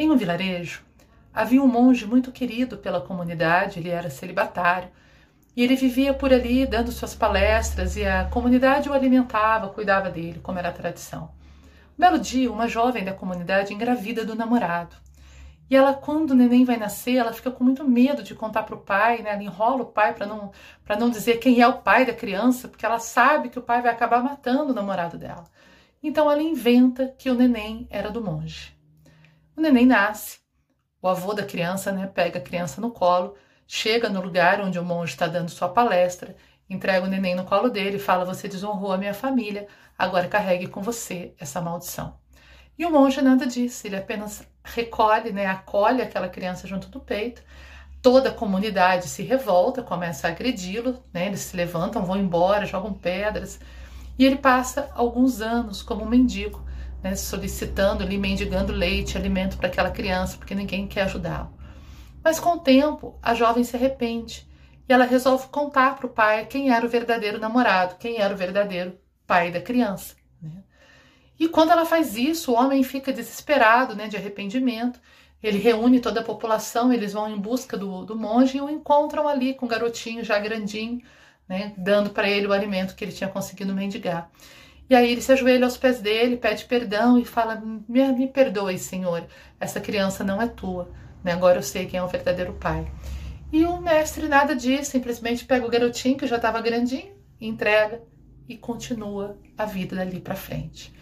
Em um vilarejo, havia um monge muito querido pela comunidade, ele era celibatário, e ele vivia por ali dando suas palestras e a comunidade o alimentava, cuidava dele, como era a tradição. Um belo dia, uma jovem da comunidade engravida do namorado. E ela, quando o neném vai nascer, ela fica com muito medo de contar para o pai, né? Ela enrola o pai para não, não dizer quem é o pai da criança, porque ela sabe que o pai vai acabar matando o namorado dela. Então ela inventa que o neném era do monge. O neném nasce, o avô da criança né, pega a criança no colo, chega no lugar onde o monge está dando sua palestra, entrega o neném no colo dele e fala: Você desonrou a minha família, agora carregue com você essa maldição. E o monge nada disso, ele apenas recolhe, né, acolhe aquela criança junto do peito. Toda a comunidade se revolta, começa a agredi-lo, né, eles se levantam, vão embora, jogam pedras. E ele passa alguns anos como um mendigo, né, solicitando ali, mendigando leite, alimento para aquela criança, porque ninguém quer ajudá-lo. Mas com o tempo, a jovem se arrepende e ela resolve contar para o pai quem era o verdadeiro namorado, quem era o verdadeiro pai da criança. Né? E quando ela faz isso, o homem fica desesperado né, de arrependimento. Ele reúne toda a população, eles vão em busca do, do monge e o encontram ali com o garotinho já grandinho, né, dando para ele o alimento que ele tinha conseguido mendigar. E aí ele se ajoelha aos pés dele, pede perdão e fala: Me, me perdoe, Senhor, essa criança não é tua. Né? Agora eu sei quem é o verdadeiro pai. E o mestre nada diz, simplesmente pega o garotinho que já estava grandinho, entrega e continua a vida dali para frente.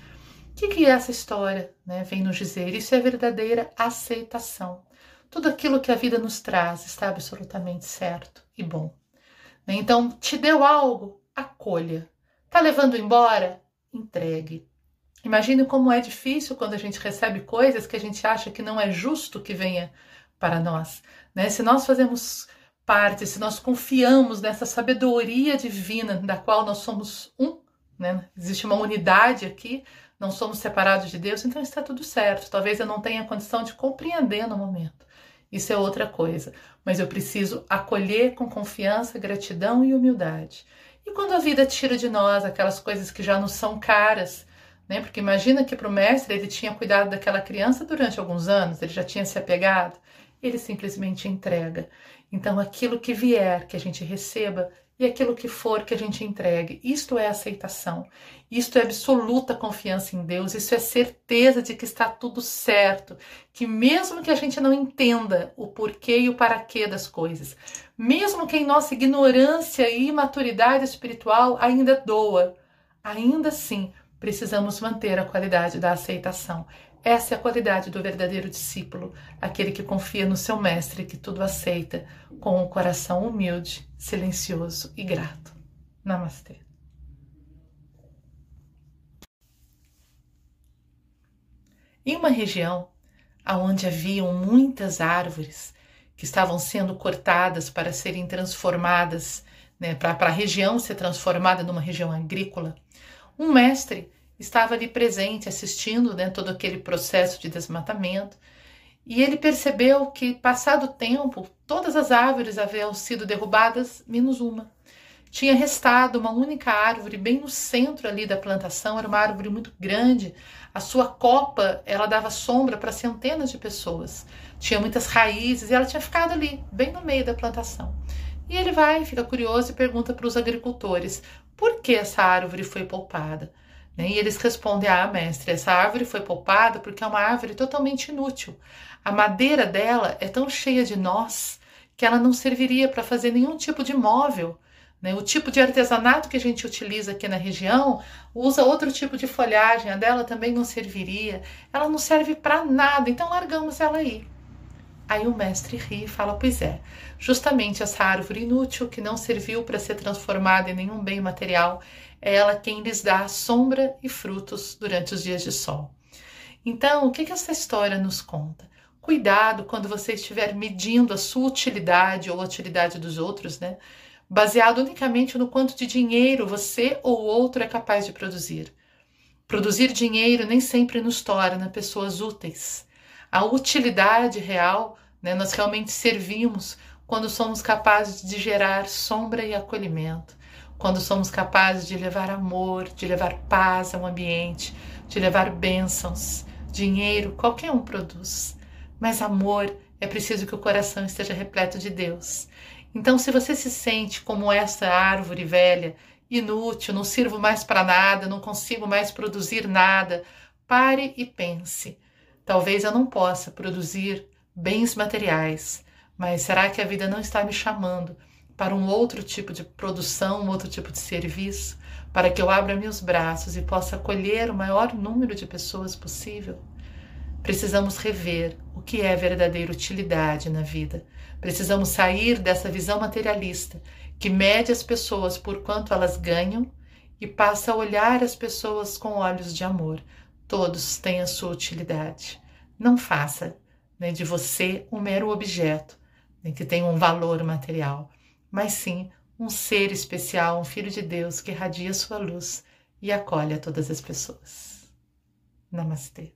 O que, que essa história né, vem nos dizer? Isso é verdadeira aceitação. Tudo aquilo que a vida nos traz está absolutamente certo e bom. Né? Então, te deu algo, acolha. Tá levando embora? Entregue. Imagine como é difícil quando a gente recebe coisas que a gente acha que não é justo que venha para nós. Né? Se nós fazemos parte, se nós confiamos nessa sabedoria divina da qual nós somos um, né? existe uma unidade aqui, não somos separados de Deus, então está tudo certo. Talvez eu não tenha condição de compreender no momento. Isso é outra coisa. Mas eu preciso acolher com confiança, gratidão e humildade. E quando a vida tira de nós aquelas coisas que já nos são caras, né? Porque imagina que para o mestre ele tinha cuidado daquela criança durante alguns anos, ele já tinha se apegado, ele simplesmente entrega. Então, aquilo que vier, que a gente receba, e aquilo que for que a gente entregue. Isto é aceitação. Isto é absoluta confiança em Deus. Isso é certeza de que está tudo certo. Que mesmo que a gente não entenda o porquê e o paraquê das coisas, mesmo que em nossa ignorância e imaturidade espiritual ainda doa, ainda assim precisamos manter a qualidade da aceitação. Essa é a qualidade do verdadeiro discípulo, aquele que confia no seu mestre que tudo aceita com um coração humilde, silencioso e grato. Namastê. Em uma região onde haviam muitas árvores que estavam sendo cortadas para serem transformadas, né, para a região ser transformada numa região agrícola, um mestre estava ali presente, assistindo né, todo aquele processo de desmatamento, e ele percebeu que, passado o tempo, todas as árvores haviam sido derrubadas, menos uma. Tinha restado uma única árvore bem no centro ali da plantação, era uma árvore muito grande. A sua copa, ela dava sombra para centenas de pessoas. Tinha muitas raízes e ela tinha ficado ali, bem no meio da plantação. E ele vai, fica curioso e pergunta para os agricultores: por que essa árvore foi poupada? Né? E eles respondem: Ah, mestre, essa árvore foi poupada porque é uma árvore totalmente inútil. A madeira dela é tão cheia de nós que ela não serviria para fazer nenhum tipo de móvel. Né? O tipo de artesanato que a gente utiliza aqui na região usa outro tipo de folhagem, a dela também não serviria. Ela não serve para nada, então largamos ela aí. Aí o mestre ri e fala: Pois é, justamente essa árvore inútil que não serviu para ser transformada em nenhum bem material é ela quem lhes dá sombra e frutos durante os dias de sol. Então, o que, que essa história nos conta? Cuidado quando você estiver medindo a sua utilidade ou a utilidade dos outros, né? Baseado unicamente no quanto de dinheiro você ou outro é capaz de produzir. Produzir dinheiro nem sempre nos torna pessoas úteis. A utilidade real, né, nós realmente servimos quando somos capazes de gerar sombra e acolhimento, quando somos capazes de levar amor, de levar paz ao ambiente, de levar bênçãos, dinheiro, qualquer um produz. Mas amor é preciso que o coração esteja repleto de Deus. Então, se você se sente como essa árvore velha, inútil, não sirvo mais para nada, não consigo mais produzir nada, pare e pense. Talvez eu não possa produzir bens materiais, mas será que a vida não está me chamando para um outro tipo de produção, um outro tipo de serviço, para que eu abra meus braços e possa acolher o maior número de pessoas possível? Precisamos rever o que é verdadeira utilidade na vida. Precisamos sair dessa visão materialista que mede as pessoas por quanto elas ganham e passa a olhar as pessoas com olhos de amor. Todos têm a sua utilidade. Não faça né, de você um mero objeto né, que tem um valor material, mas sim um ser especial, um filho de Deus que irradia sua luz e acolhe a todas as pessoas. Namastê.